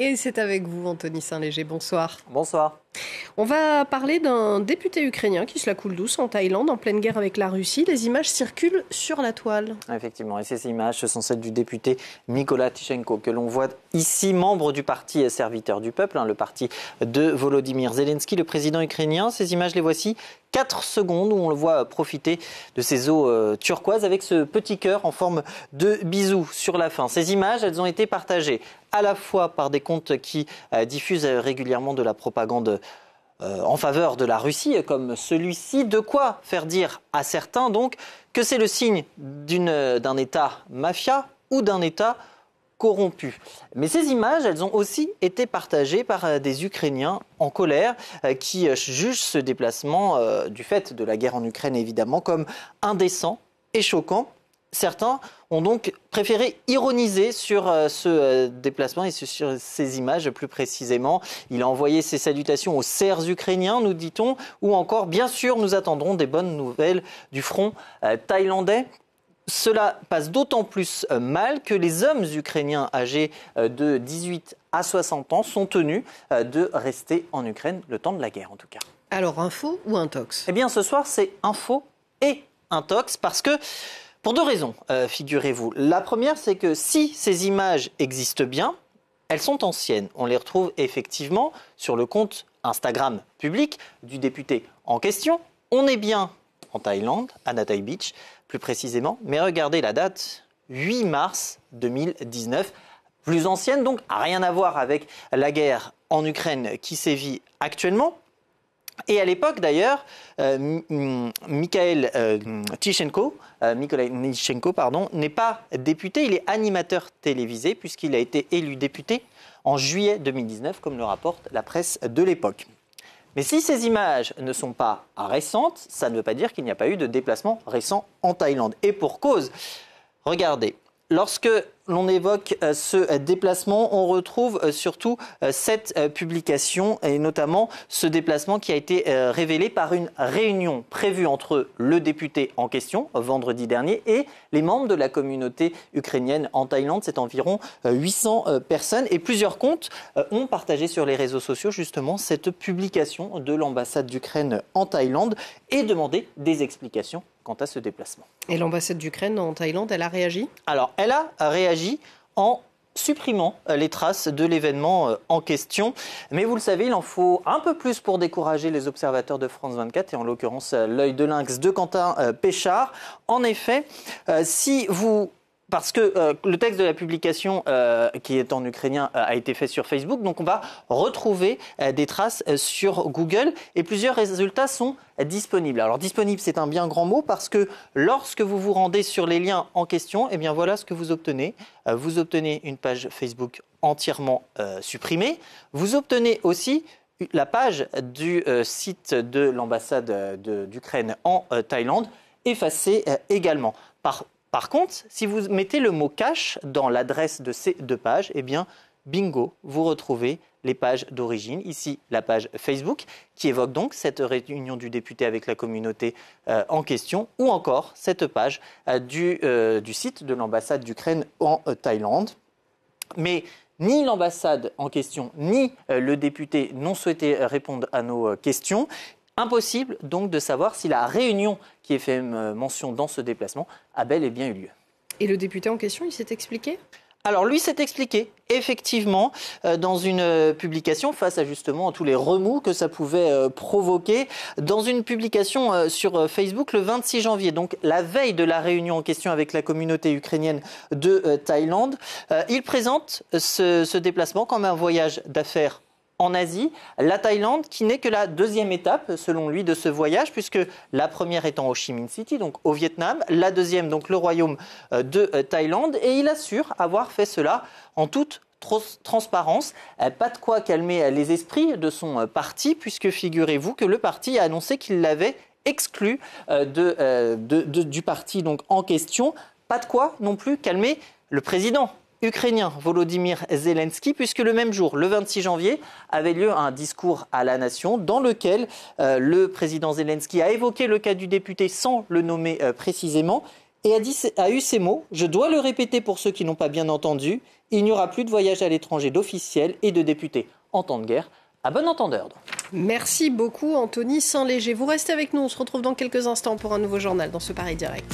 Et c'est avec vous, Anthony Saint-Léger. Bonsoir. Bonsoir. On va parler d'un député ukrainien qui se la coule douce en Thaïlande, en pleine guerre avec la Russie. Les images circulent sur la toile. Effectivement, et ces images, ce sont celles du député Mykola Tishenko, que l'on voit ici, membre du parti serviteur du peuple, hein, le parti de Volodymyr Zelensky, le président ukrainien. Ces images, les voici 4 secondes où on le voit profiter de ses eaux euh, turquoises avec ce petit cœur en forme de bisou sur la fin. Ces images, elles ont été partagées à la fois par des comptes qui euh, diffusent régulièrement de la propagande euh, en faveur de la Russie, comme celui-ci, de quoi faire dire à certains donc que c'est le signe d'un État mafia ou d'un État corrompu. Mais ces images, elles ont aussi été partagées par euh, des Ukrainiens en colère qui jugent ce déplacement, du fait de la guerre en Ukraine évidemment, comme indécent et choquant Certains ont donc préféré ironiser sur euh, ce euh, déplacement et sur ces images plus précisément. Il a envoyé ses salutations aux serfs ukrainiens, nous dit-on, ou encore, bien sûr, nous attendrons des bonnes nouvelles du front euh, thaïlandais. Cela passe d'autant plus mal que les hommes ukrainiens âgés de 18 à 60 ans sont tenus de rester en Ukraine le temps de la guerre, en tout cas. Alors, info ou intox? Eh bien, ce soir, c'est info et intox parce que pour deux raisons, euh, figurez-vous. La première, c'est que si ces images existent bien, elles sont anciennes. On les retrouve effectivement sur le compte Instagram public du député en question. On est bien en Thaïlande, à Natai Beach plus précisément, mais regardez la date, 8 mars 2019 plus ancienne, donc rien à voir avec la guerre en Ukraine qui sévit actuellement. Et à l'époque, d'ailleurs, euh, Mikhail euh, euh, n'est pas député, il est animateur télévisé puisqu'il a été élu député en juillet 2019, comme le rapporte la presse de l'époque. Mais si ces images ne sont pas récentes, ça ne veut pas dire qu'il n'y a pas eu de déplacement récent en Thaïlande. Et pour cause, regardez, Lorsque l'on évoque euh, ce déplacement, on retrouve euh, surtout euh, cette publication et notamment ce déplacement qui a été révélé par une réunion prévue entre le député en question vendredi dernier et les membres de la communauté ukrainienne en Thaïlande. C'est environ 800 personnes et plusieurs comptes ont partagé sur les réseaux sociaux justement cette publication de l'ambassade d'Ukraine en Thaïlande et demandé des explications quant à ce déplacement. Et l'ambassade d'Ukraine en Thaïlande, elle a réagi? Alors, elle a réagi en supprimant euh, les traces de l'événement euh, en question. Mais vous le savez, il en faut un peu plus pour décourager les observateurs de France 24 et en l'occurrence euh, l'œil de lynx de Quentin Péchard. En effet, si vous parce que euh, le texte de la publication euh, qui est en ukrainien euh, a été fait sur Facebook, donc on va retrouver des traces sur Google et plusieurs résultats sont disponibles. Alors disponible, c'est un bien grand mot parce que lorsque vous vous rendez sur les liens en question, eh bien voilà ce que vous obtenez. vous obtenez une page Facebook entièrement supprimée. Vous obtenez aussi la page du site de l'ambassade d'Ukraine en Thaïlande effacée également. Par par contre, si vous mettez le mot cache dans l'adresse de ces deux pages, eh bingo, vous retrouvez les pages d'origine. Ici, la page Facebook, qui évoque donc cette réunion du député avec la communauté euh, en question, ou encore cette page euh, euh, du, site de l'ambassade d'Ukraine en Thaïlande. Mais ni l'ambassade en question, ni le député n'ont souhaité répondre à nos questions. Impossible donc de savoir si la réunion qui est fait euh, mention dans ce déplacement a bel et bien eu lieu. Et le député en question, il s'est expliqué? Alors lui s'est expliqué, effectivement, euh, dans une euh, publication, face à justement tous les remous que ça pouvait provoquer, dans une publication sur Facebook le 26 janvier, donc la veille de la réunion en question avec la communauté ukrainienne de Thaïlande, il présente ce déplacement comme un voyage d'affaires en Asie, la Thaïlande qui n'est que la deuxième étape, selon lui, de ce voyage, puisque la première étant Ho Chi Minh City, donc au Vietnam, la deuxième, donc le royaume euh, de euh, Thaïlande, et il assure avoir fait cela en toute transparence, euh, pas de quoi calmer les esprits de son parti, puisque figurez-vous que le parti a annoncé qu'il l'avait exclu du parti donc en question. Pas de quoi non plus calmer le président ukrainien Volodymyr Zelensky, puisque le même jour, le 26 janvier, avait lieu un discours à la nation dans lequel euh, le président Zelensky a évoqué le cas du député sans le nommer euh, précisément. et a, a eu ces mots, je dois le répéter pour ceux qui n'ont pas bien entendu, il n'y aura plus de voyage à l'étranger d'officiels et de députés en temps de guerre. À bon entendeur. Merci beaucoup Anthony Saint-Léger. Vous restez avec nous, on se retrouve dans quelques instants pour un nouveau journal dans ce Paris Direct.